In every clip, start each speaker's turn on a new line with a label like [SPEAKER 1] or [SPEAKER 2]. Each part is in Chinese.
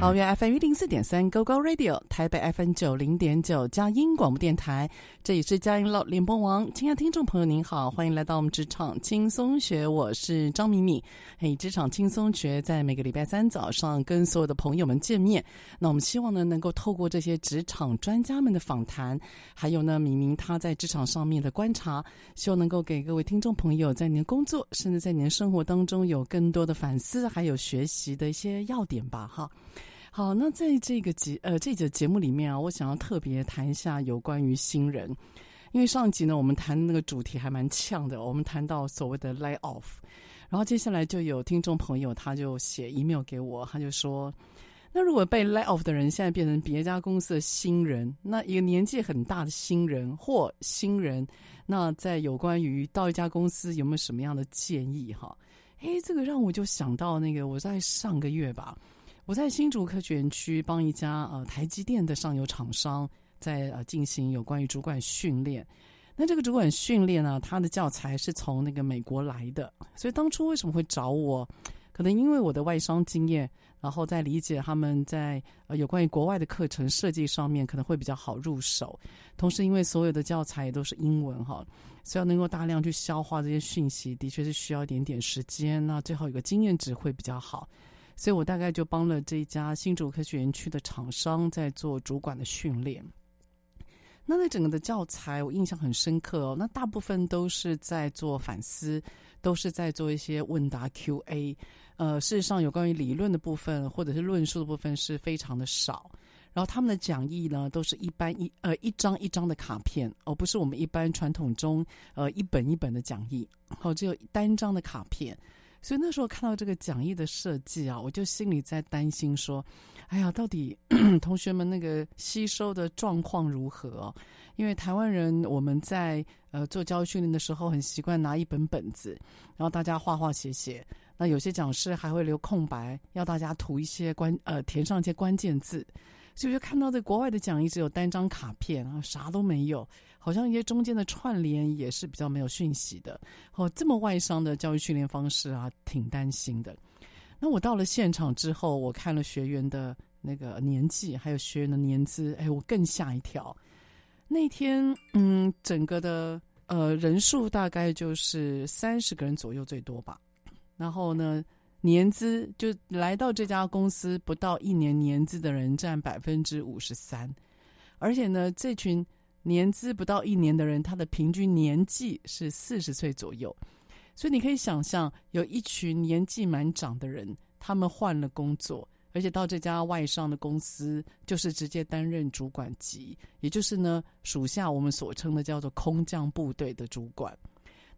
[SPEAKER 1] 桃园 FM 一零四点三 Go Go Radio，台北 FM 九零点九佳音广播电台，这里是佳音老联播网。亲爱的听众朋友，您好，欢迎来到我们职场轻松学，我是张敏敏。嘿，职场轻松学在每个礼拜三早上跟所有的朋友们见面。那我们希望呢，能够透过这些职场专家们的访谈，还有呢，敏敏他在职场上面的观察，希望能够给各位听众朋友在您的工作，甚至在您的生活当中有更多的反思，还有学习的一些要点吧，哈。好，那在这个节呃这节节目里面啊，我想要特别谈一下有关于新人，因为上一集呢，我们谈那个主题还蛮呛的，我们谈到所谓的 lay off，然后接下来就有听众朋友他就写 email 给我，他就说，那如果被 lay off 的人现在变成别家公司的新人，那一个年纪很大的新人或新人，那在有关于到一家公司有没有什么样的建议哈？诶，这个让我就想到那个我在上个月吧。我在新竹科学园区帮一家呃台积电的上游厂商在呃进行有关于主管训练。那这个主管训练呢，他的教材是从那个美国来的，所以当初为什么会找我？可能因为我的外商经验，然后在理解他们在呃有关于国外的课程设计上面可能会比较好入手。同时，因为所有的教材也都是英文哈，所以要能够大量去消化这些讯息，的确是需要一点点时间。那最好有个经验值会比较好。所以我大概就帮了这一家新竹科学园区的厂商在做主管的训练。那那整个的教材我印象很深刻哦。那大部分都是在做反思，都是在做一些问答 Q&A。呃，事实上有关于理论的部分或者是论述的部分是非常的少。然后他们的讲义呢，都是一般一呃一张一张的卡片，而不是我们一般传统中呃一本一本的讲义，哦，只有单张的卡片。所以那时候看到这个讲义的设计啊，我就心里在担心说：“哎呀，到底 同学们那个吸收的状况如何？”因为台湾人我们在呃做教育训练的时候，很习惯拿一本本子，然后大家画画写写。那有些讲师还会留空白，要大家涂一些关呃填上一些关键字。所以就看到在国外的讲义只有单张卡片啊，啥都没有。好像一些中间的串联也是比较没有讯息的，哦，这么外商的教育训练方式啊，挺担心的。那我到了现场之后，我看了学员的那个年纪，还有学员的年资，哎，我更吓一跳。那天，嗯，整个的呃人数大概就是三十个人左右最多吧。然后呢，年资就来到这家公司不到一年年资的人占百分之五十三，而且呢，这群。年资不到一年的人，他的平均年纪是四十岁左右，所以你可以想象，有一群年纪蛮长的人，他们换了工作，而且到这家外商的公司，就是直接担任主管级，也就是呢，属下我们所称的叫做空降部队的主管。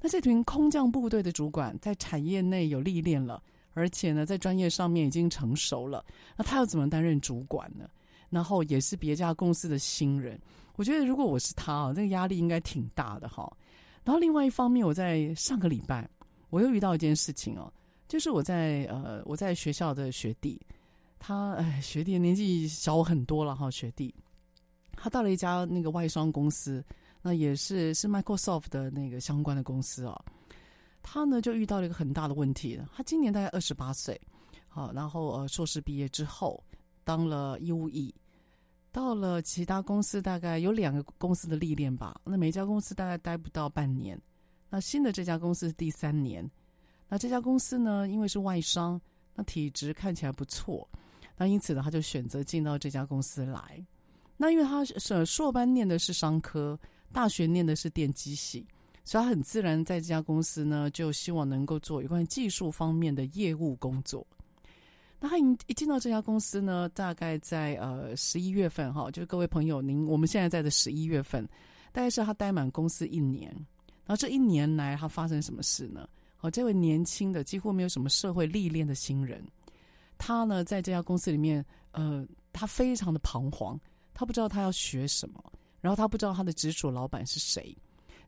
[SPEAKER 1] 那这群空降部队的主管，在产业内有历练了，而且呢，在专业上面已经成熟了，那他要怎么担任主管呢？然后也是别家公司的新人。我觉得如果我是他啊，这个压力应该挺大的哈。然后另外一方面，我在上个礼拜我又遇到一件事情哦，就是我在呃我在学校的学弟，他哎学弟年纪小我很多了哈，学弟他到了一家那个外商公司，那也是是 Microsoft 的那个相关的公司哦。他呢就遇到了一个很大的问题，他今年大概二十八岁，好，然后呃硕士毕业之后当了义务役。到了其他公司，大概有两个公司的历练吧。那每家公司大概待不到半年。那新的这家公司是第三年。那这家公司呢，因为是外商，那体质看起来不错。那因此呢，他就选择进到这家公司来。那因为他是硕班念的是商科，大学念的是电机系，所以他很自然在这家公司呢，就希望能够做有关技术方面的业务工作。那他一一进到这家公司呢，大概在呃十一月份哈，就是各位朋友，您我们现在在的十一月份，大概是他待满公司一年。然后这一年来，他发生什么事呢？哦，这位年轻的几乎没有什么社会历练的新人，他呢在这家公司里面，呃，他非常的彷徨，他不知道他要学什么，然后他不知道他的直属老板是谁，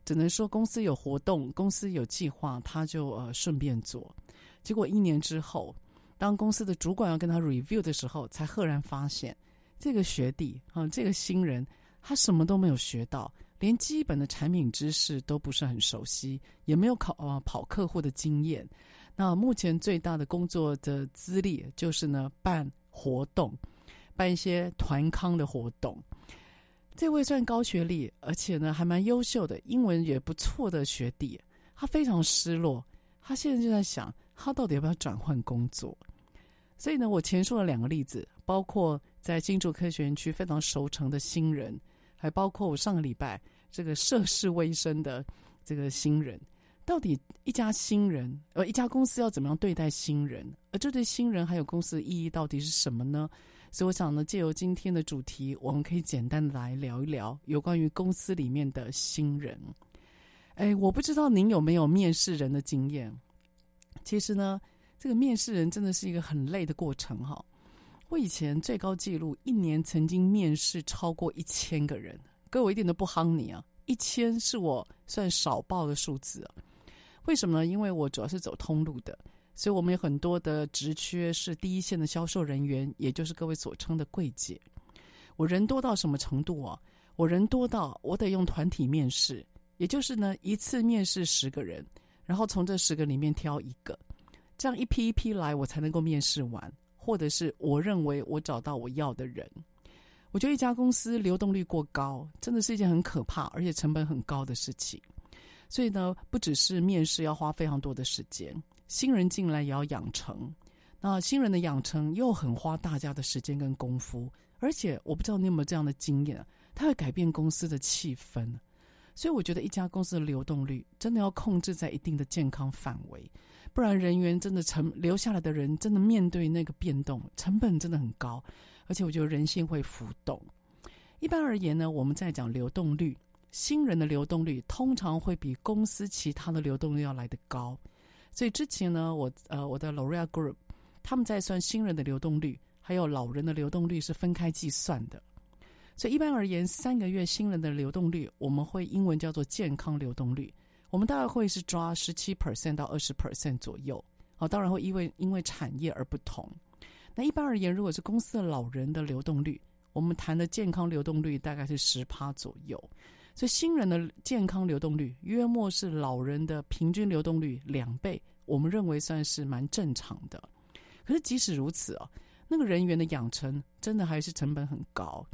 [SPEAKER 1] 只能说公司有活动，公司有计划，他就呃顺便做。结果一年之后。当公司的主管要跟他 review 的时候，才赫然发现，这个学弟啊，这个新人，他什么都没有学到，连基本的产品知识都不是很熟悉，也没有考啊跑客户的经验。那目前最大的工作的资历就是呢，办活动，办一些团康的活动。这位算高学历，而且呢还蛮优秀的，英文也不错的学弟，他非常失落，他现在就在想。他到底要不要转换工作？所以呢，我前述了两个例子，包括在新竹科学园区非常熟成的新人，还包括我上个礼拜这个涉世未深的这个新人。到底一家新人，呃，一家公司要怎么样对待新人？而这对新人还有公司的意义到底是什么呢？所以我想呢，借由今天的主题，我们可以简单的来聊一聊有关于公司里面的新人。哎，我不知道您有没有面试人的经验。其实呢，这个面试人真的是一个很累的过程哈。我以前最高纪录一年曾经面试超过一千个人，各位我一点都不夯你啊，一千是我算少报的数字啊。为什么呢？因为我主要是走通路的，所以我们有很多的职缺是第一线的销售人员，也就是各位所称的柜姐。我人多到什么程度啊？我人多到我得用团体面试，也就是呢一次面试十个人。然后从这十个里面挑一个，这样一批一批来，我才能够面试完，或者是我认为我找到我要的人。我觉得一家公司流动率过高，真的是一件很可怕而且成本很高的事情。所以呢，不只是面试要花非常多的时间，新人进来也要养成。那新人的养成又很花大家的时间跟功夫，而且我不知道你有没有这样的经验，它会改变公司的气氛。所以我觉得一家公司的流动率真的要控制在一定的健康范围，不然人员真的成留下来的人真的面对那个变动成本真的很高，而且我觉得人性会浮动。一般而言呢，我们在讲流动率，新人的流动率通常会比公司其他的流动率要来得高。所以之前呢，我呃我的 L'Oreal Group 他们在算新人的流动率，还有老人的流动率是分开计算的。所以一般而言，三个月新人的流动率，我们会英文叫做健康流动率。我们大概会是抓十七 percent 到二十 percent 左右。好，当然会因为因为产业而不同。那一般而言，如果是公司的老人的流动率，我们谈的健康流动率大概是十趴左右。所以新人的健康流动率约莫是老人的平均流动率两倍，我们认为算是蛮正常的。可是即使如此啊，那个人员的养成真的还是成本很高。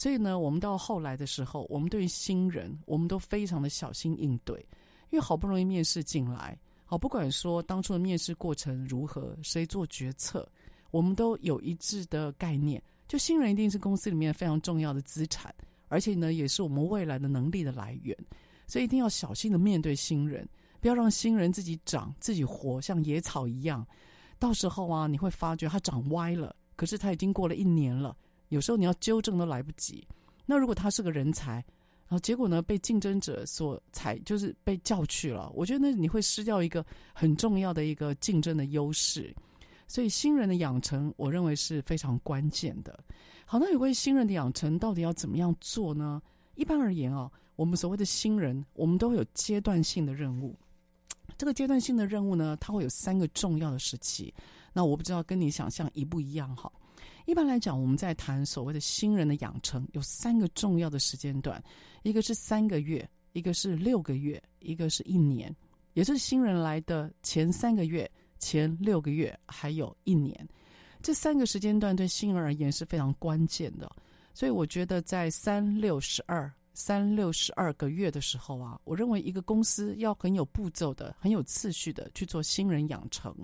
[SPEAKER 1] 所以呢，我们到后来的时候，我们对于新人，我们都非常的小心应对，因为好不容易面试进来，好，不管说当初的面试过程如何，谁做决策，我们都有一致的概念，就新人一定是公司里面非常重要的资产，而且呢，也是我们未来的能力的来源，所以一定要小心的面对新人，不要让新人自己长自己活，像野草一样，到时候啊，你会发觉他长歪了，可是他已经过了一年了。有时候你要纠正都来不及。那如果他是个人才，然后结果呢，被竞争者所采，就是被叫去了。我觉得那你会失掉一个很重要的一个竞争的优势。所以新人的养成，我认为是非常关键的。好，那有关于新人的养成，到底要怎么样做呢？一般而言哦，我们所谓的新人，我们都会有阶段性的任务。这个阶段性的任务呢，它会有三个重要的时期。那我不知道跟你想象一不一样哈。一般来讲，我们在谈所谓的新人的养成，有三个重要的时间段，一个是三个月，一个是六个月，一个是一年，也就是新人来的前三个月、前六个月，还有一年。这三个时间段对新人而言是非常关键的。所以我觉得在三六十二。三六十二个月的时候啊，我认为一个公司要很有步骤的、很有次序的去做新人养成。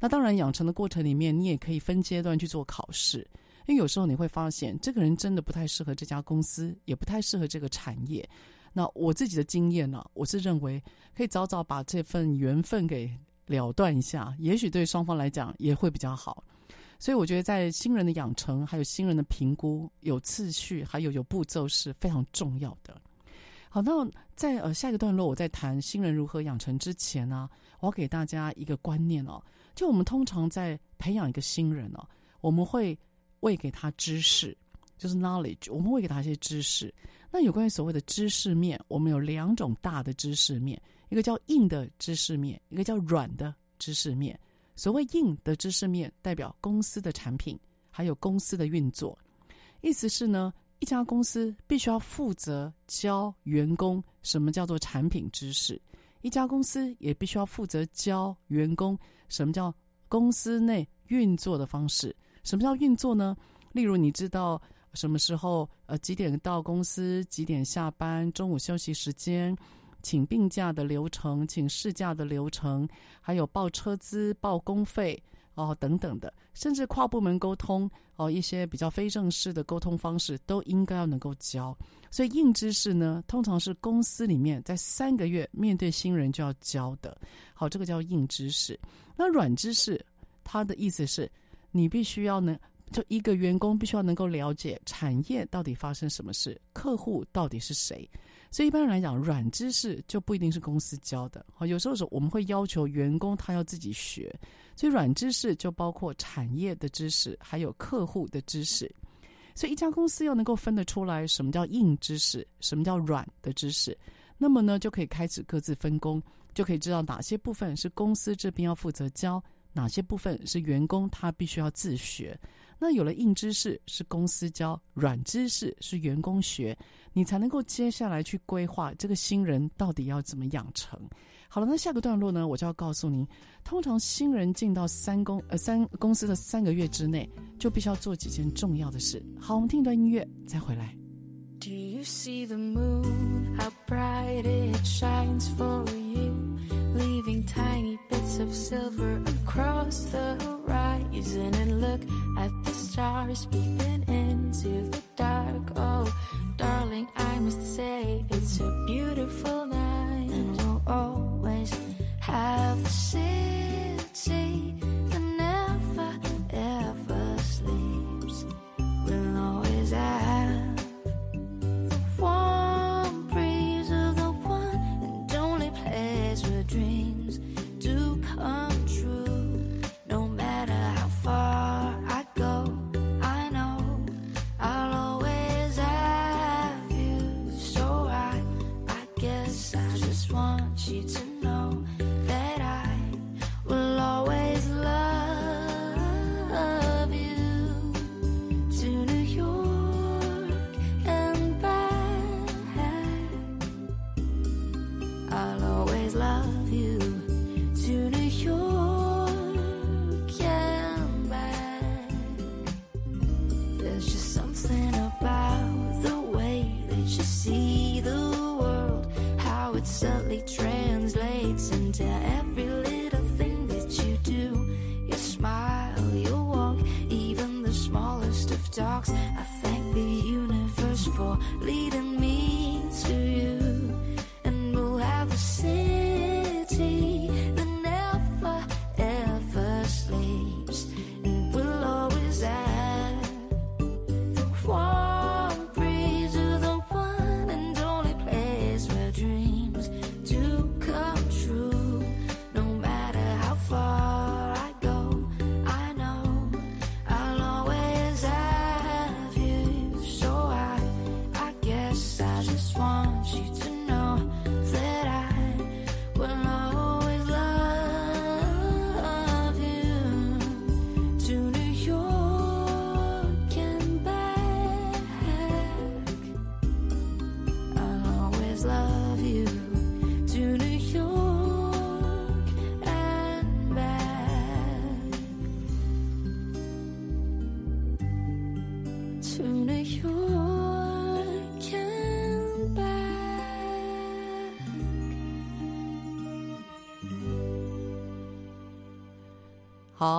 [SPEAKER 1] 那当然，养成的过程里面，你也可以分阶段去做考试，因为有时候你会发现，这个人真的不太适合这家公司，也不太适合这个产业。那我自己的经验呢、我是认为可以早早把这份缘分给了断一下，也许对双方来讲也会比较好。所以我觉得，在新人的养成，还有新人的评估，有次序，还有有步骤是非常重要的。好，那在呃下一个段落，我在谈新人如何养成之前呢、我要给大家一个观念哦。就我们通常在培养一个新人哦，我们会喂给他知识，就是 knowledge，我们会给他一些知识。那有关于所谓的知识面，我们有两种大的知识面，一个叫硬的知识面，一个叫软的知识面。所谓硬的知识面，代表公司的产品，还有公司的运作。意思是呢，一家公司必须要负责教员工什么叫做产品知识，一家公司也必须要负责教员工什么叫公司内运作的方式。什么叫运作呢？例如，你知道什么时候呃几点到公司，几点下班，中午休息时间。请病假的流程，请事假的流程，还有报车资、报工费哦等等的，甚至跨部门沟通哦一些比较非正式的沟通方式，都应该要能够教。所以硬知识呢，通常是公司里面在三个月面对新人就要教的。好，这个叫硬知识。那软知识，它的意思是你必须要能，就一个员工必须要能够了解产业到底发生什么事，客户到底是谁。所以一般来讲，软知识就不一定是公司教的。好，有时候是我们会要求员工他要自己学。所以软知识就包括产业的知识，还有客户的知识。所以一家公司要能够分得出来什么叫硬知识，什么叫软的知识，那么呢就可以开始各自分工，就可以知道哪些部分是公司这边要负责教，哪些部分是员工他必须要自学。那有了硬知识是公司教，软知识是员工学，你才能够接下来去规划这个新人到底要怎么养成。好了，那下个段落呢，我就要告诉您，通常新人进到三公呃三公司的三个月之内，就必须要做几件重要的事。好，我们听一段音乐再回来。
[SPEAKER 2] Do you see the moon? How bright it shines for you, leaving tiny bits of silver across the horizon. And look at the stars peeping into the dark. Oh, darling, I must say it's a beautiful night, and we'll always have the city it subtly translates into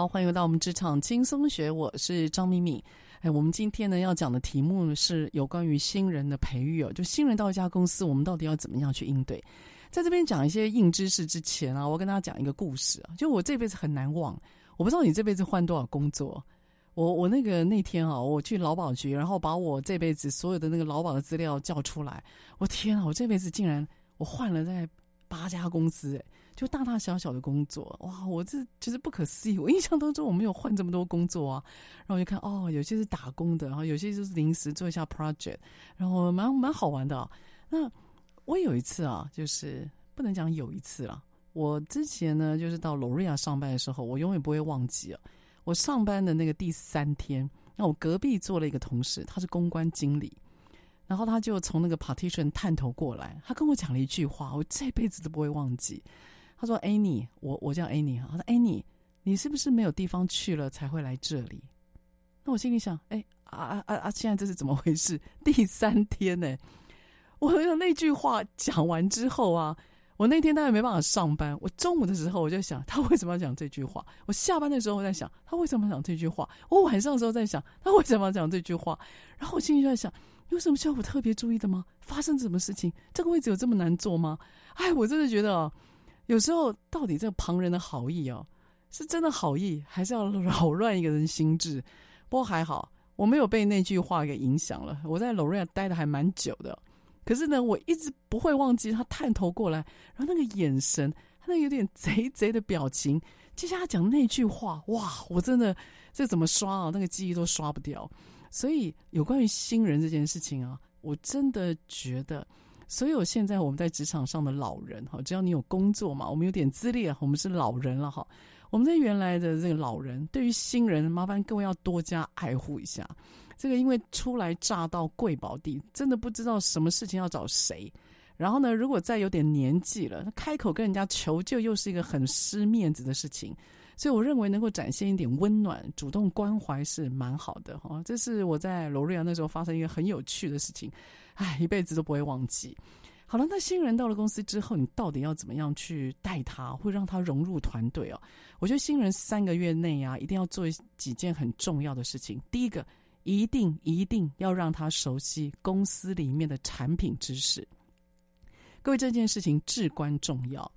[SPEAKER 1] 欢迎回到我们职场轻松学，我是张敏敏。哎，我们今天呢要讲的题目是有关于新人的培育哦，就新人到一家公司，我们到底要怎么样去应对？在这边讲一些硬知识之前啊，我跟大家讲一个故事啊，就我这辈子很难忘。我不知道你这辈子换多少工作，我我那个那天啊，我去劳保局，然后把我这辈子所有的那个劳保的资料叫出来，我天啊，我这辈子竟然我换了在八家公司，哎，就大大小小的工作，哇，我这其实不可思议。我印象当中我没有换这么多工作啊，然后我就看哦，有些是打工的，然后有些就是临时做一下 project，然后蛮蛮好玩的啊。那我有一次啊，就是不能讲有一次了。我之前呢，就是到 L'Oréal 上班的时候，我永远不会忘记啊。我上班的那个第三天，那我隔壁坐了一个同事，他是公关经理，然后他就从那个 partition 探头过来，他跟我讲了一句话，我这辈子都不会忘记。他说：“Annie，我我叫 Annie 哈，他说 Annie，你是不是没有地方去了才会来这里？”那我心里想：“哎啊啊啊啊！现在这是怎么回事？第三天呢？我有那句话讲完之后啊。”我那天当然没办法上班。我中午的时候我就想，他为什么要讲这句话？我下班的时候我在想，他为什么要讲这句话？我晚上的时候在想，他为什么要讲这句话？然后我心里就在想，有什么需要我特别注意的吗？发生什么事情？这个位置有这么难坐吗？哎，我真的觉得哦，有时候到底这个旁人的好意哦，是真的好意，还是要扰乱一个人心智？不过还好，我没有被那句话给影响了。我在 Lorea 待的还蛮久的。可是呢，我一直不会忘记他探头过来，然后那个眼神，他那有点贼贼的表情。接下来讲那句话，哇，我真的这怎么刷啊？那个记忆都刷不掉。所以有关于新人这件事情啊，我真的觉得，所有现在我们在职场上的老人哈，只要你有工作嘛，我们有点资历，我们是老人了哈。我们在原来的这个老人，对于新人，麻烦各位要多加爱护一下。这个因为初来乍到贵宝地，真的不知道什么事情要找谁。然后呢，如果再有点年纪了，开口跟人家求救又是一个很失面子的事情。所以我认为能够展现一点温暖、主动关怀是蛮好的哈。这是我在罗瑞亚那时候发生一个很有趣的事情，哎，一辈子都不会忘记。好了，那新人到了公司之后，你到底要怎么样去带他，会让他融入团队哦？我觉得新人三个月内啊，一定要做几件很重要的事情。第一个。一定一定要让他熟悉公司里面的产品知识。各位，这件事情至关重要。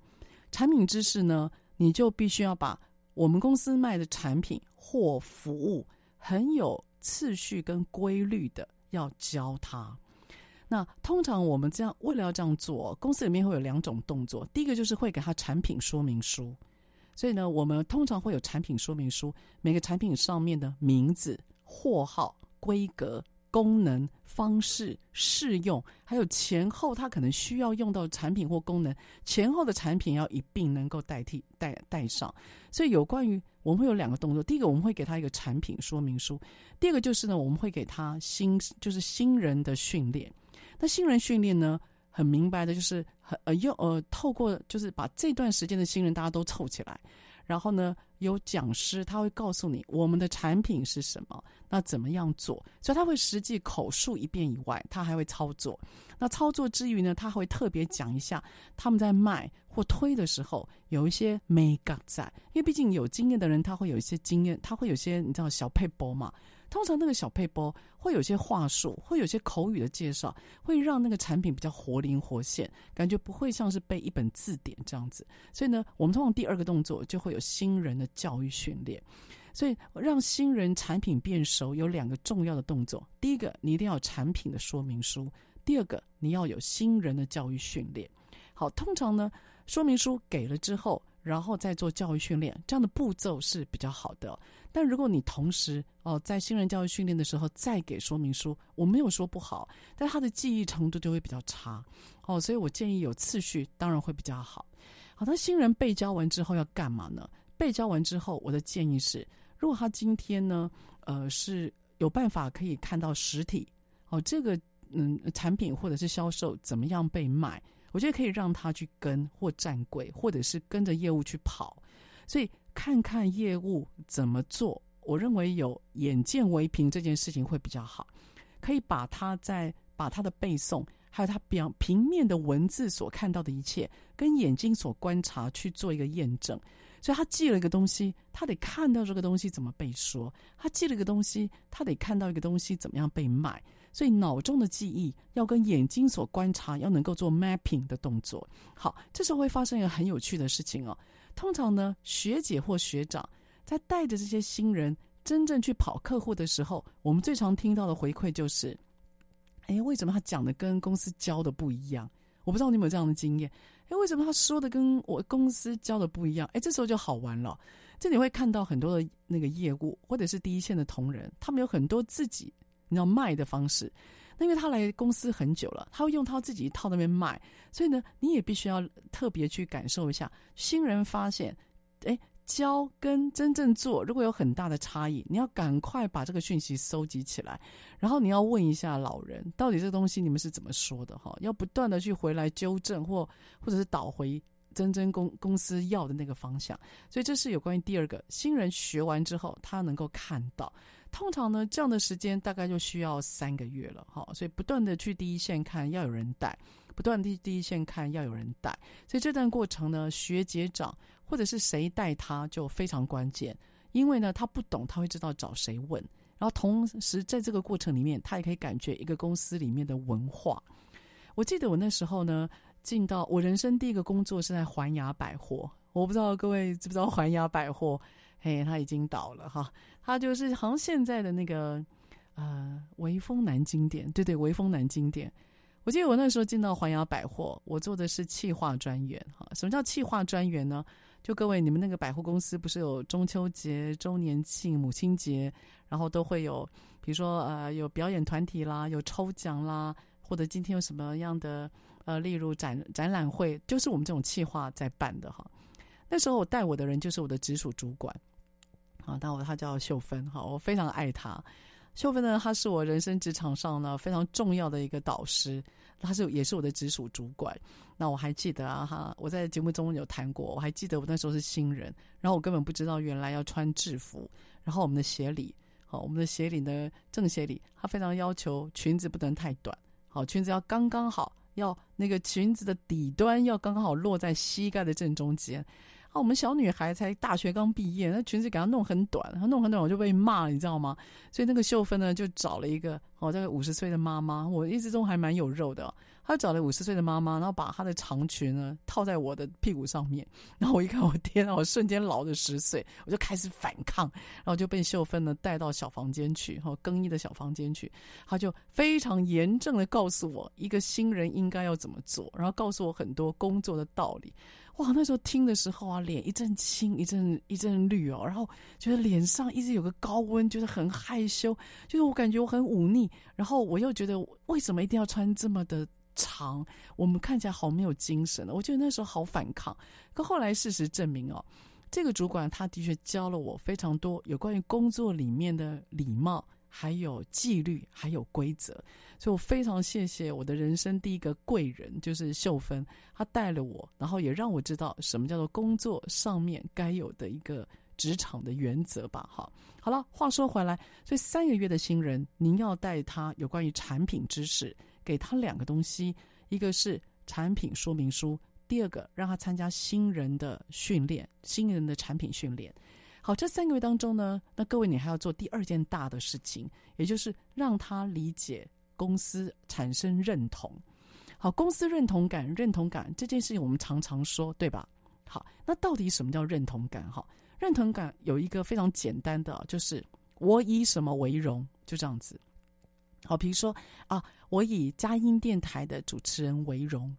[SPEAKER 1] 产品知识呢，你就必须要把我们公司卖的产品或服务很有次序跟规律的要教他。那通常我们这样为了要这样做，公司里面会有两种动作。第一个就是会给他产品说明书，所以呢，我们通常会有产品说明书，每个产品上面的名字、货号。规格、功能、方式、适用，还有前后，他可能需要用到产品或功能，前后的产品要一并能够代替带带上。所以有关于我们会有两个动作，第一个我们会给他一个产品说明书，第二个就是呢，我们会给他新就是新人的训练。那新人训练呢，很明白的就是很呃用呃透过就是把这段时间的新人大家都凑起来。然后呢，有讲师他会告诉你我们的产品是什么，那怎么样做？所以他会实际口述一遍以外，他还会操作。那操作之余呢，他会特别讲一下他们在卖或推的时候有一些美感在，因为毕竟有经验的人他会有一些经验，他会有些你知道小配博嘛。通常那个小撇步会有些话术，会有些口语的介绍，会让那个产品比较活灵活现，感觉不会像是背一本字典这样子。所以呢，我们通常第二个动作就会有新人的教育训练。所以让新人产品变熟有两个重要的动作：第一个，你一定要有产品的说明书；第二个，你要有新人的教育训练。好，通常呢，说明书给了之后。然后再做教育训练，这样的步骤是比较好的。但如果你同时哦，在新人教育训练的时候再给说明书，我没有说不好，但他的记忆程度就会比较差哦。所以我建议有次序，当然会比较好。好，那新人被教完之后要干嘛呢？被教完之后，我的建议是，如果他今天呢，呃，是有办法可以看到实体哦，这个嗯产品或者是销售怎么样被卖。我觉得可以让他去跟或站柜，或者是跟着业务去跑，所以看看业务怎么做。我认为有眼见为凭这件事情会比较好，可以把他在把他的背诵，还有他表平面的文字所看到的一切，跟眼睛所观察去做一个验证。所以他记了一个东西，他得看到这个东西怎么被说；他记了一个东西，他得看到一个东西怎么样被卖。所以脑中的记忆要跟眼睛所观察要能够做 mapping 的动作。好，这时候会发生一个很有趣的事情哦。通常呢，学姐或学长在带着这些新人真正去跑客户的时候，我们最常听到的回馈就是：哎，为什么他讲的跟公司教的不一样？我不知道你有没有这样的经验。哎，为什么他说的跟我公司教的不一样？哎，这时候就好玩了。这你会看到很多的那个业务，或者是第一线的同仁，他们有很多自己你要卖的方式。因为他来公司很久了，他会用他自己一套那边卖，所以呢，你也必须要特别去感受一下。新人发现，哎，教跟真正做如果有很大的差异，你要赶快把这个讯息收集起来，然后你要问一下老人，到底这个东西你们是怎么说的？哈，要不断的去回来纠正，或或者是导回真正公公司要的那个方向。所以这是有关于第二个，新人学完之后，他能够看到。通常呢，这样的时间大概就需要三个月了，哈，所以不断的去第一线看，要有人带；不断地第一线看，要有人带。所以这段过程呢，学姐长或者是谁带他就非常关键，因为呢，他不懂，他会知道找谁问。然后同时在这个过程里面，他也可以感觉一个公司里面的文化。我记得我那时候呢，进到我人生第一个工作是在环亚百货，我不知道各位知不知道环亚百货。嘿，他已经倒了哈，他就是好像现在的那个呃微风南京店，对对，微风南京店。我记得我那时候进到环亚百货，我做的是企划专员哈。什么叫企划专员呢？就各位你们那个百货公司不是有中秋节、周年庆、母亲节，然后都会有，比如说呃有表演团体啦，有抽奖啦，或者今天有什么样的呃，例如展展览会，就是我们这种企划在办的哈。那时候我带我的人就是我的直属主管。啊，但我他叫秀芬，哈，我非常爱他。秀芬呢，他是我人生职场上呢非常重要的一个导师，他是也是我的直属主管。那我还记得啊，哈，我在节目中有谈过，我还记得我那时候是新人，然后我根本不知道原来要穿制服，然后我们的协理，好，我们的协理呢，正协理，他非常要求裙子不能太短，好，裙子要刚刚好，要那个裙子的底端要刚刚好落在膝盖的正中间。啊，我们小女孩才大学刚毕业，那裙子给她弄很短，她弄很短我就被骂，你知道吗？所以那个秀芬呢，就找了一个哦，这个五十岁的妈妈，我一直都还蛮有肉的。她找了五十岁的妈妈，然后把她的长裙呢套在我的屁股上面，然后我一看，我天啊，我瞬间老了十岁，我就开始反抗，然后就被秀芬呢带到小房间去，哈，更衣的小房间去，她就非常严正的告诉我，一个新人应该要怎么做，然后告诉我很多工作的道理。哇，那时候听的时候啊，脸一阵青一阵一阵绿哦，然后觉得脸上一直有个高温，觉得很害羞，就是我感觉我很忤逆，然后我又觉得为什么一定要穿这么的长？我们看起来好没有精神呢。我觉得那时候好反抗。可后来事实证明哦，这个主管他的确教了我非常多有关于工作里面的礼貌。还有纪律，还有规则，所以我非常谢谢我的人生第一个贵人，就是秀芬，她带了我，然后也让我知道什么叫做工作上面该有的一个职场的原则吧。好，好了，话说回来，所以三个月的新人，您要带他有关于产品知识，给他两个东西，一个是产品说明书，第二个让他参加新人的训练，新人的产品训练。好，这三个月当中呢，那各位你还要做第二件大的事情，也就是让他理解公司，产生认同。好，公司认同感，认同感这件事情我们常常说，对吧？好，那到底什么叫认同感？哈，认同感有一个非常简单的，就是我以什么为荣，就这样子。好，比如说啊，我以佳音电台的主持人为荣，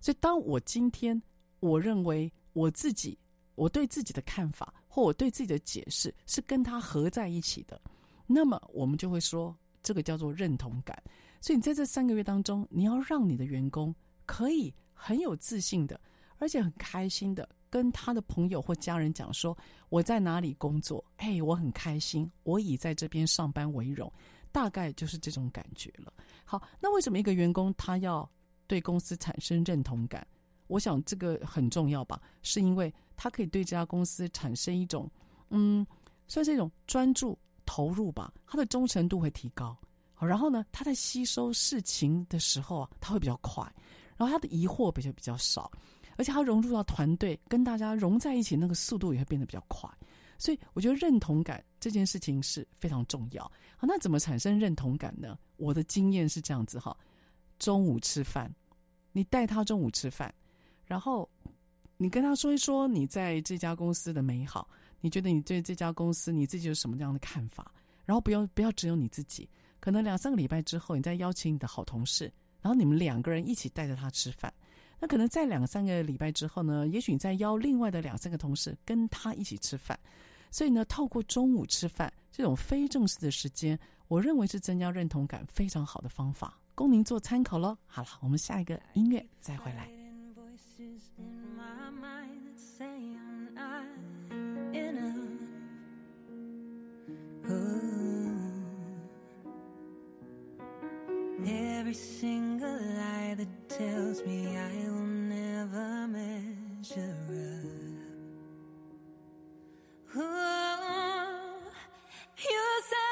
[SPEAKER 1] 所以当我今天我认为我自己。我对自己的看法或我对自己的解释是跟他合在一起的，那么我们就会说这个叫做认同感。所以你在这三个月当中，你要让你的员工可以很有自信的，而且很开心的跟他的朋友或家人讲说我在哪里工作，哎，我很开心，我以在这边上班为荣，大概就是这种感觉了。好，那为什么一个员工他要对公司产生认同感？我想这个很重要吧，是因为他可以对这家公司产生一种，嗯，算是一种专注投入吧，他的忠诚度会提高。然后呢，他在吸收事情的时候啊，他会比较快，然后他的疑惑比较比较少，而而且他融入到团队，跟大家融在一起，那个速度也会变得比较快。所以我觉得认同感这件事情是非常重要。好，那怎么产生认同感呢？我的经验是这样子哈，中午吃饭，你带他中午吃饭，然后你跟他说一说你在这家公司的美好，你觉得你对这家公司你自己有什么样的看法？然后不要不要只有你自己，可能两三个礼拜之后，你再邀请你的好同事，然后你们两个人一起带着他吃饭。那可能在两三个礼拜之后呢，也许你再邀另外的两三个同事跟他一起吃饭。所以呢，透过中午吃饭这种非正式的时间，我认为是增加认同感非常好的方法，供您做参考喽。好了，我们下一个音乐再回来。every single lie that tells me I will never measure up. Ooh, you said.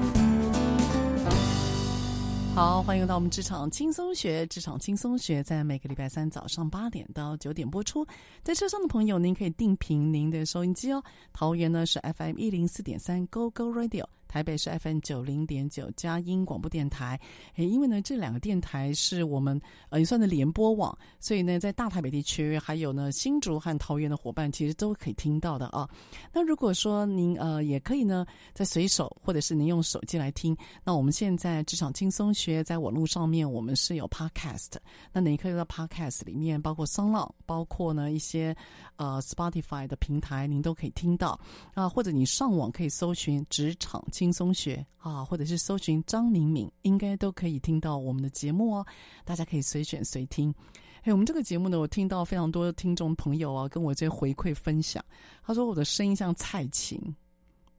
[SPEAKER 1] 好，欢迎到我们职场轻松学。职场轻松学在每个礼拜三早上八点到九点播出。在车上的朋友，您可以定频您的收音机哦。桃园呢是 FM 一零四点三 Go Go Radio。台北是 FM 九零点九佳音广播电台，诶，因为呢这两个电台是我们呃也算的联播网，所以呢在大台北地区还有呢新竹和桃园的伙伴其实都可以听到的啊。那如果说您呃也可以呢在随手或者是您用手机来听，那我们现在职场轻松学在网络上面我们是有 Podcast，那您可以到 Podcast 里面，包括 Sound，包括呢一些呃 Spotify 的平台，您都可以听到啊，或者你上网可以搜寻职场。轻松学啊，或者是搜寻张敏敏，应该都可以听到我们的节目哦。大家可以随选随听。哎，我们这个节目呢，我听到非常多的听众朋友啊，跟我这些回馈分享。他说我的声音像蔡琴，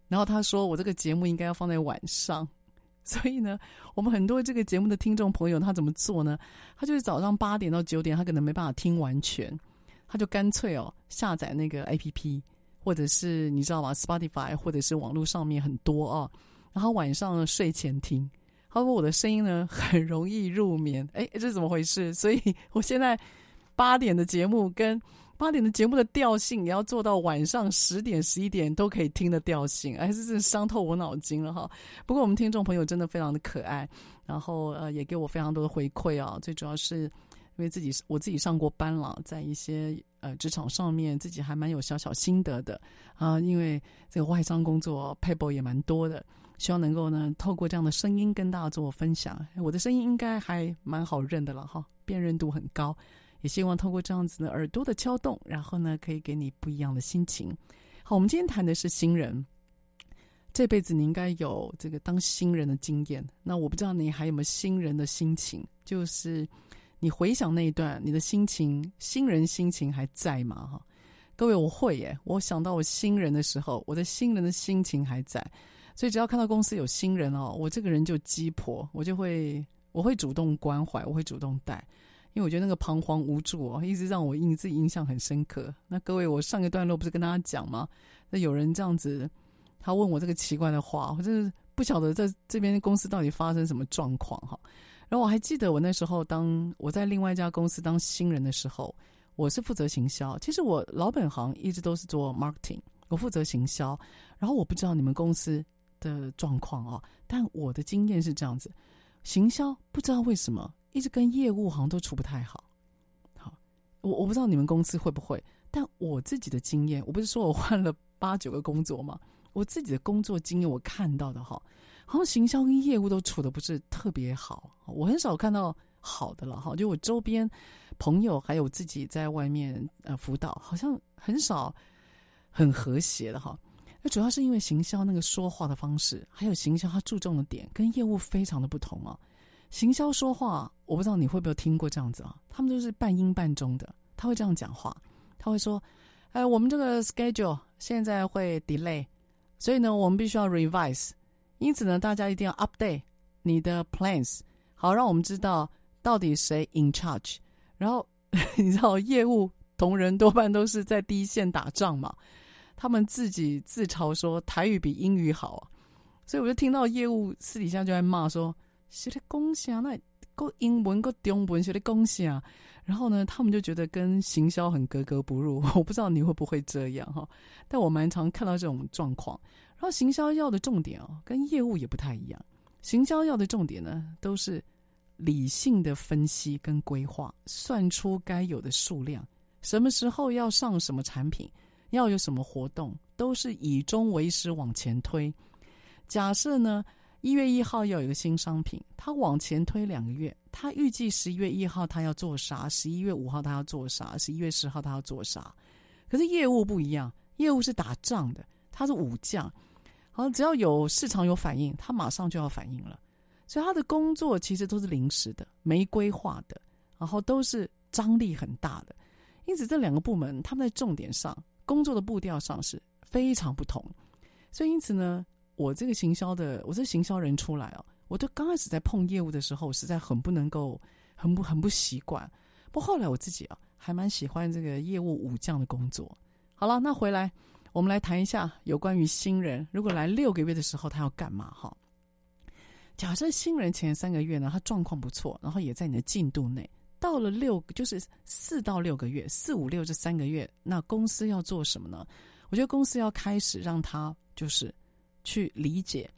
[SPEAKER 1] 然后他说我这个节目应该要放在晚上。所以呢，我们很多这个节目的听众朋友，他怎么做呢？他就是早上八点到九点，他可能没办法听完全。他就干脆哦下载那个 APP，或者是你知道吗？Spotify 或者是网络上面很多啊，然后晚上睡前听。他说我的声音呢很容易入眠，哎，这是怎么回事？所以我现在八点的节目跟八点的节目的调性也要做到晚上十点、十一点都可以听的调性，哎，这是伤透我脑筋了哈。不过我们听众朋友真的非常的可爱，然后呃也给我非常多的回馈啊。最主要是因为自己我自己上过班了，在一些呃职场上面自己还蛮有小小心得的啊。因为这个外商工作 paper 也蛮多的。希望能够呢，透过这样的声音跟大家做分享。我的声音应该还蛮好认的了哈，辨认度很高。也希望透过这样子的耳朵的敲动，然后呢，可以给你不一样的心情。好，我们今天谈的是新人。这辈子你应该有这个当新人的经验。那我不知道你还有没有新人的心情，就是你回想那一段，你的心情，新人心情还在吗？哈，各位，我会耶。我想到我新人的时候，我的新人的心情还在。所以只要看到公司有新人哦，我这个人就鸡婆，我就会我会主动关怀，我会主动带，因为我觉得那个彷徨无助哦，一直让我印自己印象很深刻。那各位，我上个段落不是跟大家讲吗？那有人这样子，他问我这个奇怪的话，我真是不晓得在这边公司到底发生什么状况哈。然后我还记得我那时候当我在另外一家公司当新人的时候，我是负责行销，其实我老本行一直都是做 marketing，我负责行销。然后我不知道你们公司。的状况啊，但我的经验是这样子，行销不知道为什么一直跟业务好像都处不太好。好，我我不知道你们公司会不会，但我自己的经验，我不是说我换了八九个工作吗？我自己的工作经验，我看到的哈，好像行销跟业务都处的不是特别好。我很少看到好的了哈，就我周边朋友还有自己在外面呃辅导，好像很少很和谐的哈。那主要是因为行销那个说话的方式，还有行销他注重的点跟业务非常的不同啊。行销说话，我不知道你会不会听过这样子啊？他们都是半英半中的，他会这样讲话，他会说：“哎，我们这个 schedule 现在会 delay，所以呢，我们必须要 revise。因此呢，大家一定要 update 你的 plans，好让我们知道到底谁 in charge。然后 你知道，业务同仁多半都是在第一线打仗嘛。”他们自己自嘲说台语比英语好啊，所以我就听到业务私底下就在骂说：“写的恭喜啊，那够英文够中文写的恭喜啊。”然后呢，他们就觉得跟行销很格格不入。我不知道你会不会这样哈，但我蛮常看到这种状况。然后行销要的重点哦，跟业务也不太一样。行销要的重点呢，都是理性的分析跟规划，算出该有的数量，什么时候要上什么产品。要有什么活动，都是以终为始往前推。假设呢，一月一号要有个新商品，他往前推两个月，他预计十一月一号他要做啥，十一月五号他要做啥，十一月十号他要做啥。可是业务不一样，业务是打仗的，他是武将，好像只要有市场有反应，他马上就要反应了。所以他的工作其实都是临时的，没规划的，然后都是张力很大的。因此，这两个部门他们在重点上。工作的步调上是非常不同，所以因此呢，我这个行销的，我这行销人出来哦，我都刚开始在碰业务的时候，实在很不能够，很不很不习惯。不过后来我自己啊，还蛮喜欢这个业务武将的工作。好了，那回来我们来谈一下有关于新人，如果来六个月的时候他要干嘛？哈，假设新人前三个月呢，他状况不错，然后也在你的进度内。到了六，就是四到六个月，四五六这三个月，那公司要做什么呢？我觉得公司要开始让他就是去理解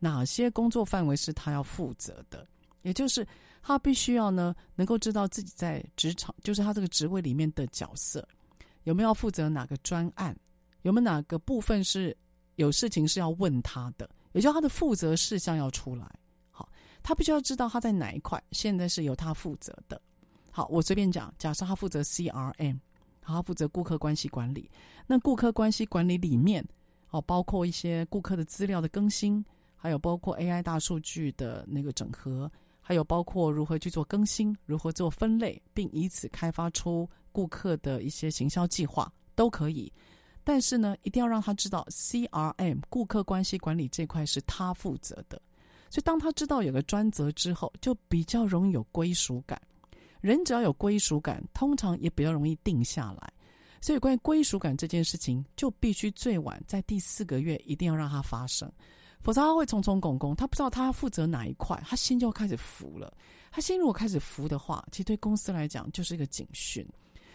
[SPEAKER 1] 哪些工作范围是他要负责的，也就是他必须要呢能够知道自己在职场，就是他这个职位里面的角色有没有负责哪个专案，有没有哪个部分是有事情是要问他的，也就他的负责事项要出来。好，他必须要知道他在哪一块现在是由他负责的。好，我随便讲。假设他负责 CRM，他负责顾客关系管理。那顾客关系管理里面，哦，包括一些顾客的资料的更新，还有包括 AI 大数据的那个整合，还有包括如何去做更新，如何做分类，并以此开发出顾客的一些行销计划，都可以。但是呢，一定要让他知道 CRM 顾客关系管理这块是他负责的。所以，当他知道有个专责之后，就比较容易有归属感。人只要有归属感，通常也比较容易定下来。所以关于归属感这件事情，就必须最晚在第四个月一定要让它发生，否则他会重重拱拱，他不知道他负责哪一块，他心就开始浮了。他心如果开始浮的话，其实对公司来讲就是一个警讯。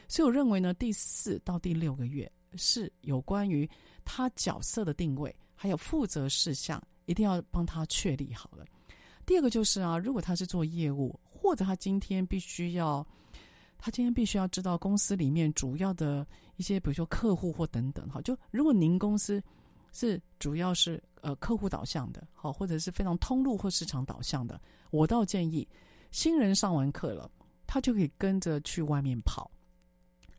[SPEAKER 1] 所以我认为呢，第四到第六个月是有关于他角色的定位，还有负责事项，一定要帮他确立好了。第二个就是啊，如果他是做业务，或者他今天必须要，他今天必须要知道公司里面主要的一些，比如说客户或等等哈。就如果您公司是主要是呃客户导向的，好，或者是非常通路或市场导向的，我倒建议新人上完课了，他就可以跟着去外面跑。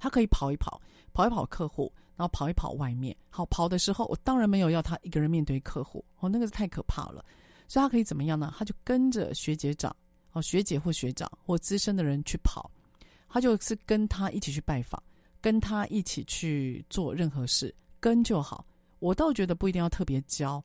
[SPEAKER 1] 他可以跑一跑，跑一跑客户，然后跑一跑外面。好，跑的时候，我当然没有要他一个人面对客户，哦，那个是太可怕了。所以他可以怎么样呢？他就跟着学姐长，哦，学姐或学长或资深的人去跑，他就是跟他一起去拜访，跟他一起去做任何事，跟就好。我倒觉得不一定要特别教，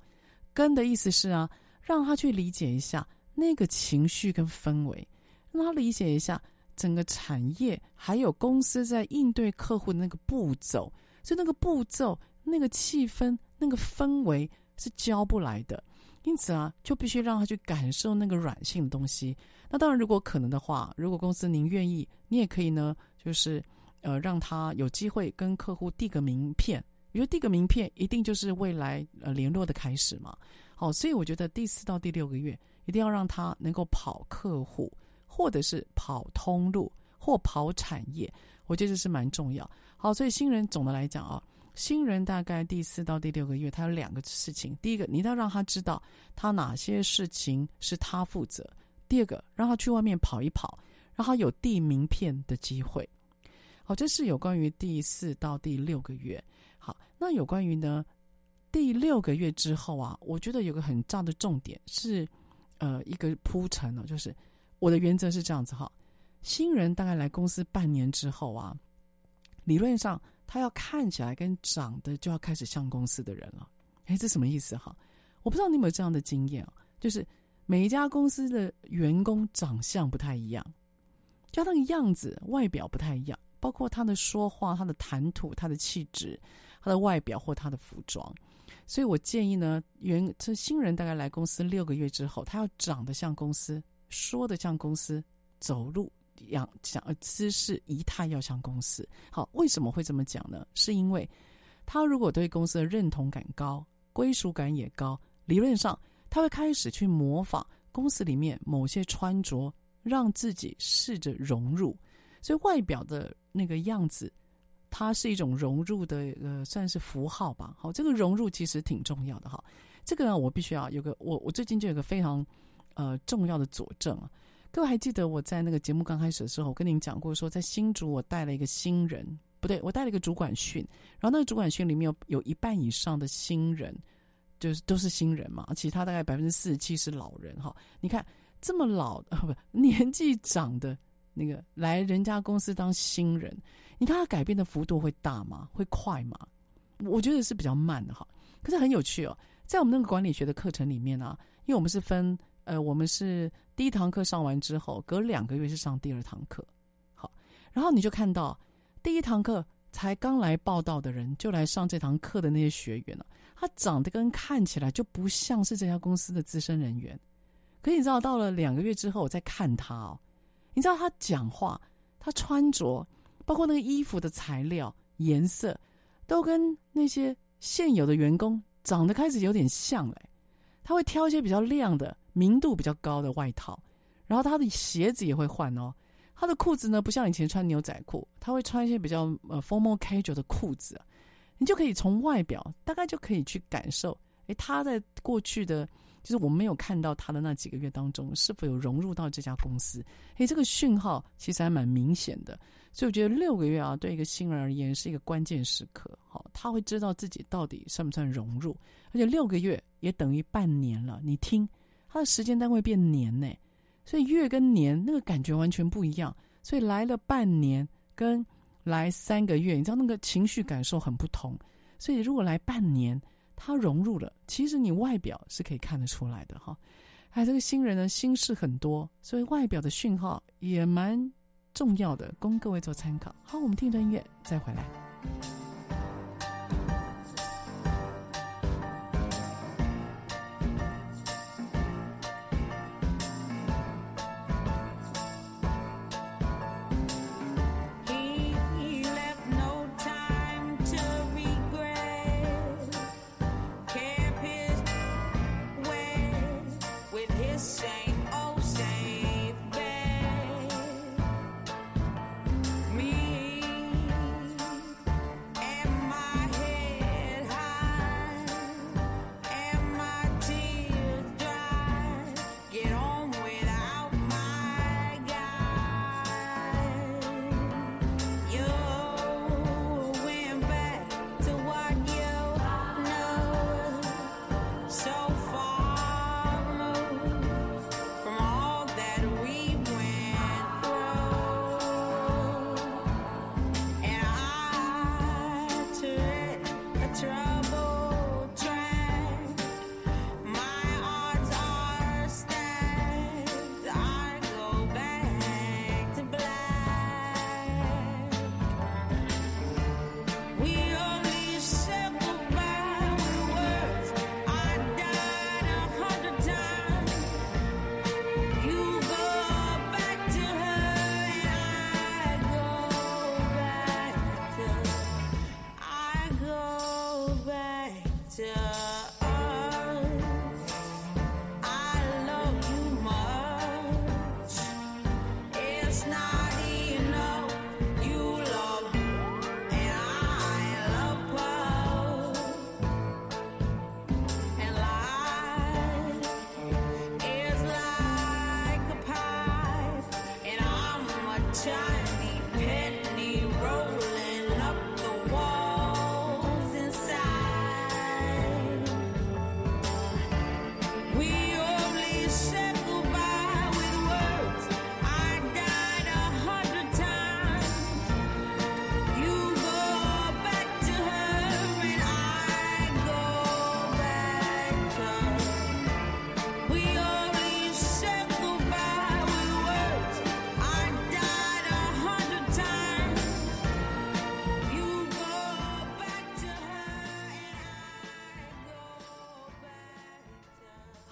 [SPEAKER 1] 跟的意思是啊，让他去理解一下那个情绪跟氛围，让他理解一下。整个产业还有公司在应对客户的那个步骤，所以那个步骤、那个气氛、那个氛围是教不来的。因此啊，就必须让他去感受那个软性的东西。那当然，如果可能的话，如果公司您愿意，你也可以呢，就是呃，让他有机会跟客户递个名片。比如递个名片，一定就是未来呃联络的开始嘛。好，所以我觉得第四到第六个月，一定要让他能够跑客户。或者是跑通路或跑产业，我觉得这是蛮重要。好，所以新人总的来讲啊，新人大概第四到第六个月，他有两个事情：第一个，你要让他知道他哪些事情是他负责；第二个，让他去外面跑一跑，让他有递名片的机会。好，这是有关于第四到第六个月。好，那有关于呢第六个月之后啊，我觉得有个很大的重点是，呃，一个铺陈呢，就是。我的原则是这样子哈，新人大概来公司半年之后啊，理论上他要看起来跟长得就要开始像公司的人了。哎，这什么意思哈？我不知道你有没有这样的经验啊，就是每一家公司的员工长相不太一样，就那个样子、外表不太一样，包括他的说话、他的谈吐、他的气质、他的外表或他的服装。所以我建议呢，原这新人大概来公司六个月之后，他要长得像公司。说的像公司，走路样像呃姿势仪态要像公司。好，为什么会这么讲呢？是因为他如果对公司的认同感高，归属感也高，理论上他会开始去模仿公司里面某些穿着，让自己试着融入。所以外表的那个样子，它是一种融入的呃，算是符号吧。好，这个融入其实挺重要的哈。这个呢，我必须要有个我我最近就有个非常。呃，重要的佐证啊！各位还记得我在那个节目刚开始的时候，我跟您讲过，说在新竹我带了一个新人，不对，我带了一个主管训，然后那个主管训里面有有一半以上的新人，就是都是新人嘛，其他大概百分之四十七是老人哈。你看这么老啊，不年纪长的那个来人家公司当新人，你看他改变的幅度会大吗？会快吗？我觉得是比较慢的哈。可是很有趣哦，在我们那个管理学的课程里面呢、啊，因为我们是分。呃，我们是第一堂课上完之后，隔两个月是上第二堂课，好，然后你就看到第一堂课才刚来报道的人，就来上这堂课的那些学员了，他长得跟看起来就不像是这家公司的资深人员，可你知道，到了两个月之后，我再看他哦，你知道他讲话、他穿着，包括那个衣服的材料、颜色，都跟那些现有的员工长得开始有点像嘞，他会挑一些比较亮的。明度比较高的外套，然后他的鞋子也会换哦。他的裤子呢，不像以前穿牛仔裤，他会穿一些比较呃 formal casual 的裤子。你就可以从外表大概就可以去感受，诶，他在过去的，就是我们没有看到他的那几个月当中，是否有融入到这家公司？诶，这个讯号其实还蛮明显的。所以我觉得六个月啊，对一个新人而言是一个关键时刻。好，他会知道自己到底算不算融入，而且六个月也等于半年了。你听。它的时间单位变年呢，所以月跟年那个感觉完全不一样。所以来了半年跟来三个月，你知道那个情绪感受很不同。所以如果来半年，他融入了，其实你外表是可以看得出来的哈。哎，这个新人呢，心事很多，所以外表的讯号也蛮重要的，供各位做参考。好，我们听一段音乐再回
[SPEAKER 3] 来。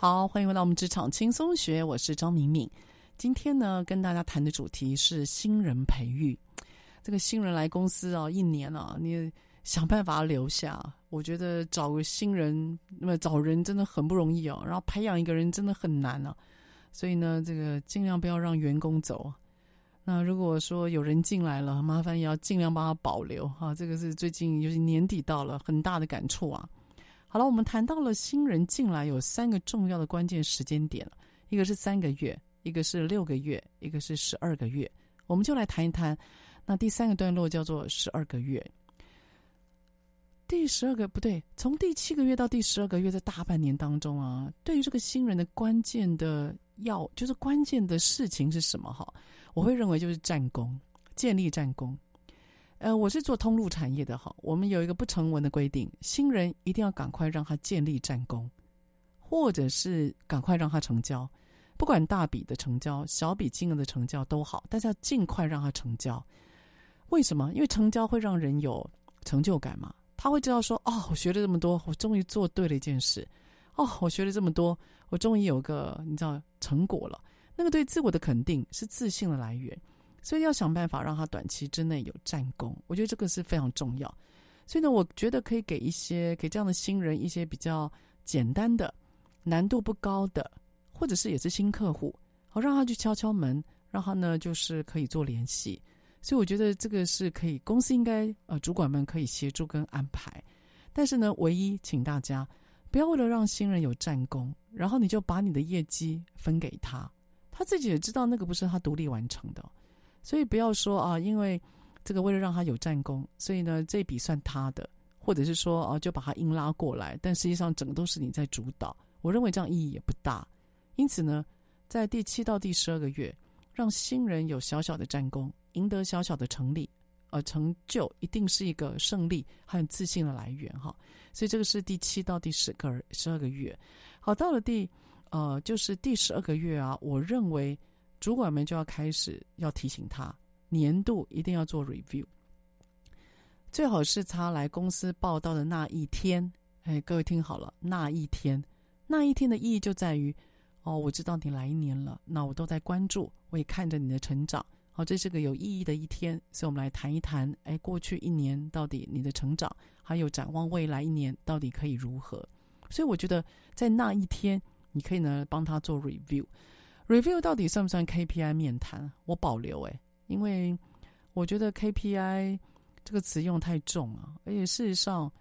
[SPEAKER 1] 好，欢迎回到我们职场轻松学，我是张敏敏。今天呢，跟大家谈的主题是新人培育。这个新人来公司啊，一年啊，你想办法留下。我觉得找个新人，那么找人真的很不容易哦。然后培养一个人真的很难啊。所以呢，这个尽量不要让员工走。那如果说有人进来了，麻烦也要尽量帮他保留哈。这个是最近尤其年底到了，很大的感触啊。好了，我们谈到了新人进来有三个重要的关键时间点，一个是三个月，一个是六个月，一个是十二个月。我们就来谈一谈，那第三个段落叫做十二个月。第十二个不对，从第七个月到第十二个月，在大半年当中啊，对于这个新人的关键的要，就是关键的事情是什么？哈，我会认为就是战功，建立战功。呃，我是做通路产业的哈，我们有一个不成文的规定，新人一定要赶快让他建立战功，或者是赶快让他成交，不管大笔的成交、小笔金额的成交都好，但是要尽快让他成交。为什么？因为成交会让人有成就感嘛。他会知道说，哦，我学了这么多，我终于做对了一件事。哦，我学了这么多，我终于有个你知道成果了。那个对自我的肯定是自信的来源。所以要想办法让他短期之内有战功，我觉得这个是非常重要。所以呢，我觉得可以给一些给这样的新人一些比较简单的、难度不高的，或者是也是新客户，好让他去敲敲门，让他呢就是可以做联系。所以我觉得这个是可以，公司应该呃主管们可以协助跟安排。但是呢，唯一请大家不要为了让新人有战功，然后你就把你的业绩分给他，他自己也知道那个不是他独立完成的。所以不要说啊，因为这个为了让他有战功，所以呢这笔算他的，或者是说啊就把他硬拉过来，但实际上整个都是你在主导。我认为这样意义也不大。因此呢，在第七到第十二个月，让新人有小小的战功，赢得小小的成立，呃，成就一定是一个胜利和自信的来源哈。所以这个是第七到第十个十二个月。好，到了第呃就是第十二个月啊，我认为。主管们就要开始要提醒他，年度一定要做 review。最好是他来公司报道的那一天。哎，各位听好了，那一天，那一天的意义就在于，哦，我知道你来一年了，那我都在关注，我也看着你的成长。好，这是个有意义的一天，所以我们来谈一谈，哎，过去一年到底你的成长，还有展望未来一年到底可以如何？所以我觉得在那一天，你可以呢帮他做 review。Review 到底算不算 KPI 面谈？我保留哎，因为我觉得 KPI 这个词用太重啊，而且事实上，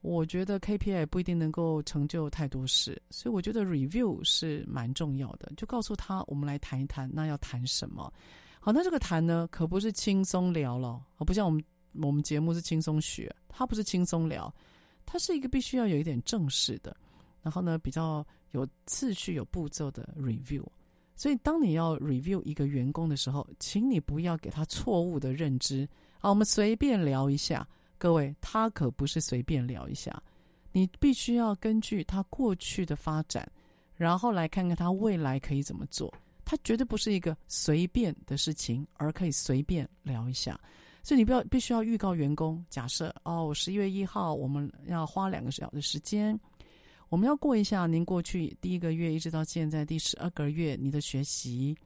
[SPEAKER 1] 我觉得 KPI 不一定能够成就太多事，所以我觉得 review 是蛮重要的。就告诉他，我们来谈一谈，那要谈什么？好，那这个谈呢，可不是轻松聊了，而不像我们我们节目是轻松学，它不是轻松聊，它是一个必须要有一点正式的，然后呢，比较有次序、有步骤的 review。所以，当你要 review 一个员工的时候，请你不要给他错误的认知。好，我们随便聊一下，各位，他可不是随便聊一下，你必须要根据他过去的发展，然后来看看他未来可以怎么做。他绝对不是一个随便的事情，而可以随便聊一下。所以你不要必须要预告员工，假设哦，十一月一号我们要花两个小时的时间，我们要过一下您过去第一个月一直到现在第十二个月你的学习、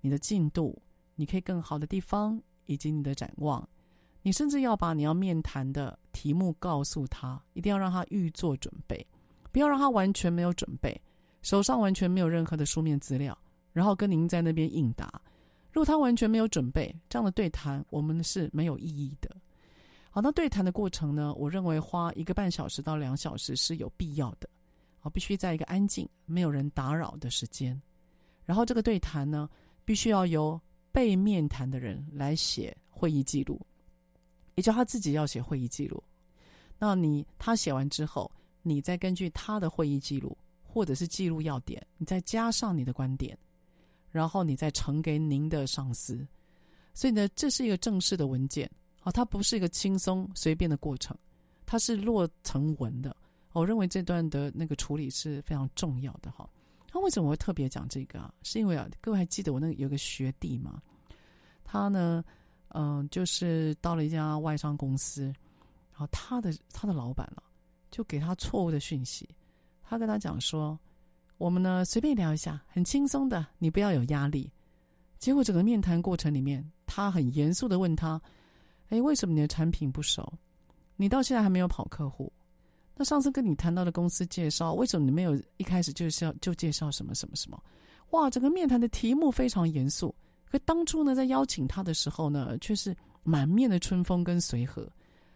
[SPEAKER 1] 你的进度，你可以更好的地方以及你的展望。你甚至要把你要面谈的题目告诉他，一定要让他预做准备，不要让他完全没有准备，手上完全没有任何的书面资料。然后跟您在那边应答，如果他完全没有准备，这样的对谈我们是没有意义的。好，那对谈的过程呢，我认为花一个半小时到两小时是有必要的。必须在一个安静、没有人打扰的时间。然后这个对谈呢，必须要由被面谈的人来写会议记录，也就他自己要写会议记录。那你他写完之后，你再根据他的会议记录或者是记录要点，你再加上你的观点。然后你再呈给您的上司，所以呢，这是一个正式的文件，好，它不是一个轻松随便的过程，它是落成文的。我认为这段的那个处理是非常重要的哈。那为什么我会特别讲这个啊？是因为啊，各位还记得我那个有个学弟吗？他呢，嗯、就是到了一家外商公司，然后他的他的老板啊，就给他错误的讯息，他跟他讲说。我们呢，随便聊一下，很轻松的，你不要有压力。结果整个面谈过程里面，他很严肃的问他：“哎，为什么你的产品不熟？你到现在还没有跑客户？那上次跟你谈到的公司介绍，为什么你没有一开始就是要就介绍什么什么什么？哇，整个面谈的题目非常严肃。可当初呢，在邀请他的时候呢，却是满面的春风跟随和，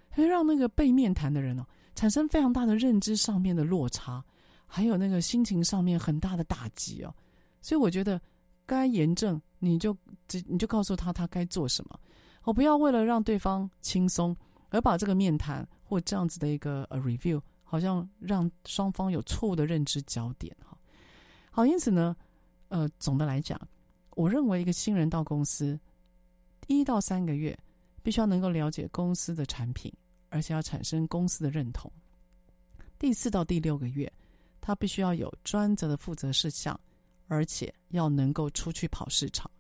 [SPEAKER 1] 会让那个被面谈的人哦，产生非常大的认知上面的落差。”还有那个心情上面很大的打击哦，所以我觉得该严正你就直你就告诉他他该做什么，我不要为了让对方轻松而把这个面谈或这样子的一个呃 review 好像让双方有错误的认知焦点哈。好，因此呢，呃，总的来讲，我认为一个新人到公司一到三个月，必须要能够了解公司的产品，而且要产生公司的认同。第四到第六个月。他必须要有专责的负责事项，而且要能够出去跑市场。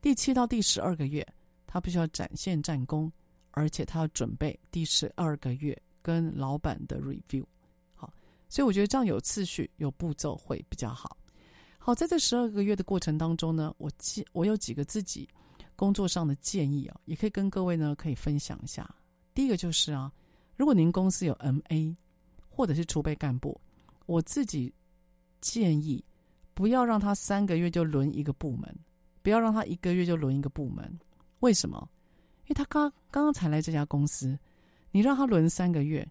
[SPEAKER 1] 第七到第十二个月，他必须要展现战功，而且他要准备第十二个月跟老板的 review。好，所以我觉得这样有次序、有步骤会比较好。好，在这十二个月的过程当中呢，我记我有几个自己工作上的建议啊，也可以跟各位呢可以分享一下。第一个就是啊，如果您公司有 MA 或者是储备干部。我自己建议，不要让他三个月就轮一个部门，不要让他一个月就轮一个部门。为什么？因为他刚刚刚才来这家公司，你让他轮三个月，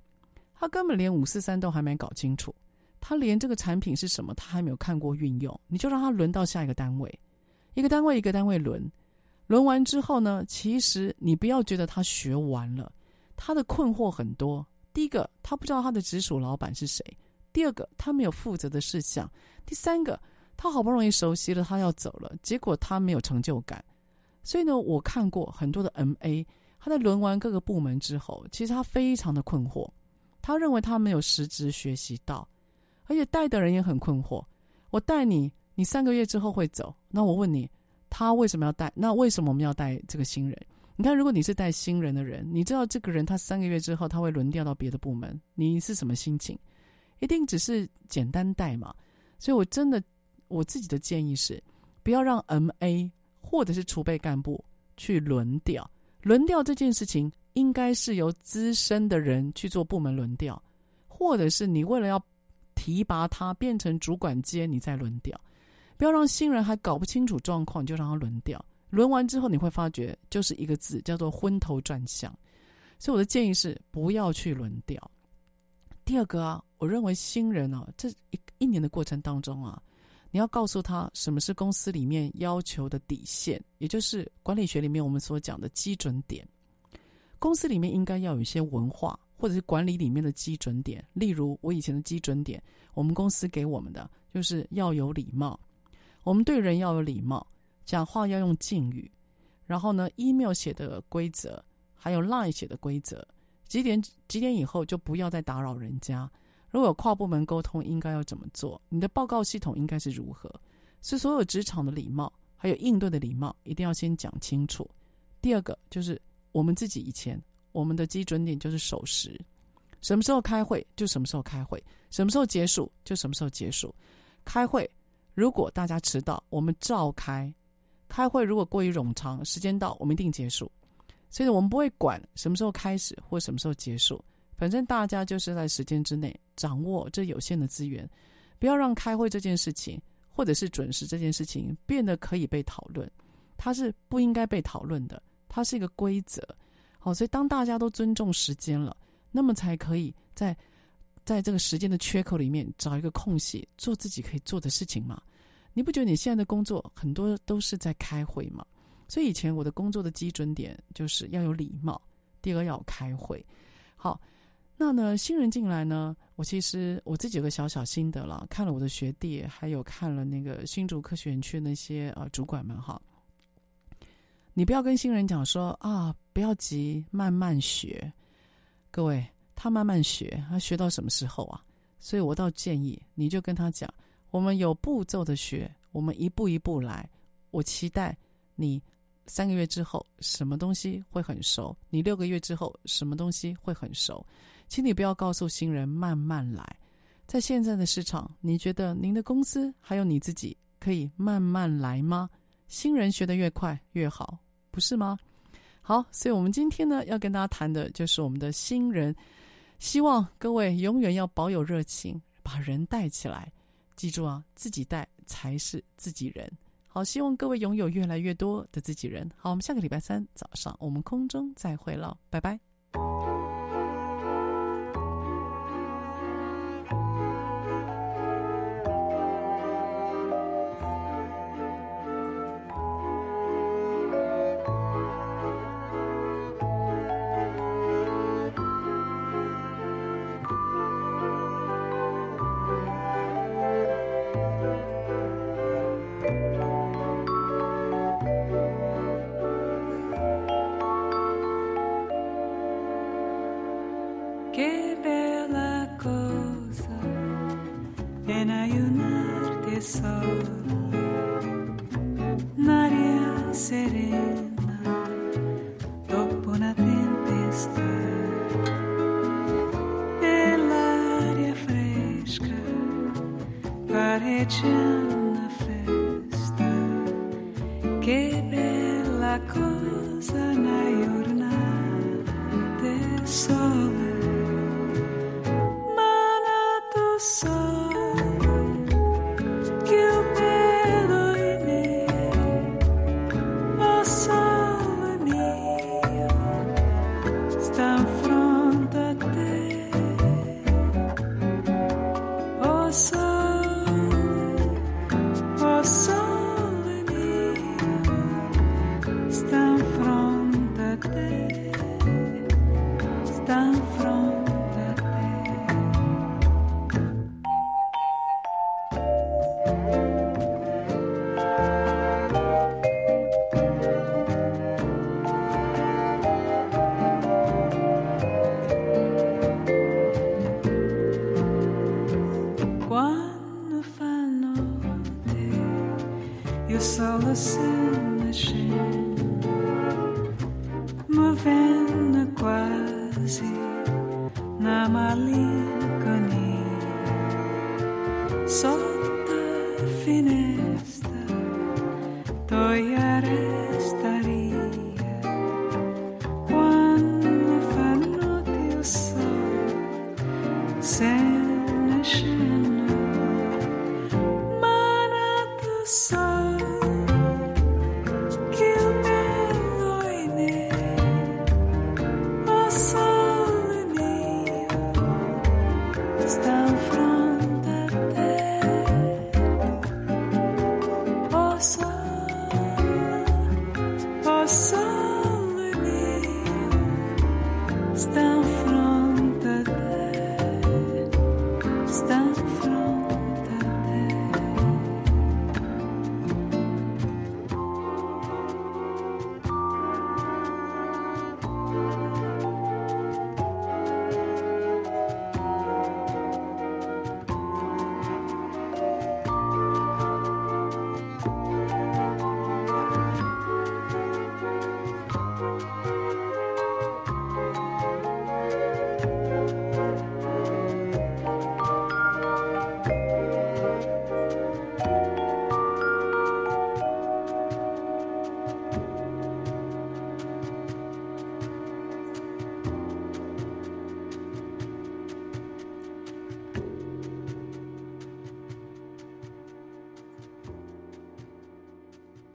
[SPEAKER 1] 他根本连五四三都还没搞清楚，他连这个产品是什么他还没有看过运用，你就让他轮到下一个单位，一个单位一个单位轮，轮完之后呢，其实你不要觉得他学完了，他的困惑很多。第一个，他不知道他的直属老板是谁。第二个，他没有负责的事项；第三个，他好不容易熟悉了，他要走了，结果他没有成就感。所以呢，我看过很多的 MA，他在轮完各个部门之后，其实他非常的困惑，他认为他没有实质学习到，而且带的人也很困惑。我带你，你三个月之后会走，那我问你，他为什么要带？那为什么我们要带这个新人？你看，如果你是带新人的人，你知道这个人他三个月之后他会轮调到别的部门，你是什么心情？一定只是简单带嘛。所以我真的我自己的建议是，不要让 MA 或者是储备干部去轮调。轮调这件事情应该是由资深的人去做部门轮调，或者是你为了要提拔他变成主管阶，你再轮调。不要让新人还搞不清楚状况，就让他轮调。轮完之后，你会发觉就是一个字，叫做昏头转向。所以我的建议是，不要去轮调。第二个啊，我认为新人啊，这一一年的过程当中啊，你要告诉他什么是公司里面要求的底线，也就是管理学里面我们所讲的基准点。公司里面应该要有一些文化，或者是管理里面的基准点。例如，我以前的基准点，我们公司给我们的就是要有礼貌，我们对人要有礼貌。讲话要用敬语，然后呢，email 写的规则，还有 line 写的规则，几点几点以后就不要再打扰人家。如果有跨部门沟通，应该要怎么做？你的报告系统应该是如何？是所有职场的礼貌，还有应对的礼貌，一定要先讲清楚。第二个就是我们自己以前我们的基准点就是守时，什么时候开会就什么时候开会，什么时候结束就什么时候结束。开会如果大家迟到，我们照开。开会如果过于冗长，时间到我们一定结束，所以我们不会管什么时候开始或什么时候结束，反正大家就是在时间之内掌握这有限的资源，不要让开会这件事情或者是准时这件事情变得可以被讨论，它是不应该被讨论的，它是一个规则。好，所以当大家都尊重时间了，那么才可以在在这个时间的缺口里面找一个空隙，做自己可以做的事情嘛。你不觉得你现在的工作很多都是在开会吗？所以以前我的工作的基准点就是要有礼貌，第二要开会。好，那呢新人进来呢，我其实我自己有个小小心得了，看了我的学弟，还有看了那个新竹科学园区那些呃主管们哈，你不要跟新人讲说啊，不要急，慢慢学。各位，他慢慢学，他学到什么时候啊？所以我倒建议你就跟他讲。我们有步骤的学，我们一步一步来。我期待你三个月之后什么东西会很熟，你六个月之后什么东西会很熟。请你不要告诉新人慢慢来。在现在的市场，你觉得您的公司还有你自己可以慢慢来吗？新人学得越快越好，不是吗？好，所以我们今天呢要跟大家谈的就是我们的新人，希望各位永远要保有热情，把人带起来。记住啊，自己带才是自己人。好，希望各位拥有越来越多的自己人。好，我们下个礼拜三早上，我们空中再会了，拜拜。
[SPEAKER 3] eu só laço nascer me
[SPEAKER 4] movendo quase na malinconia. Só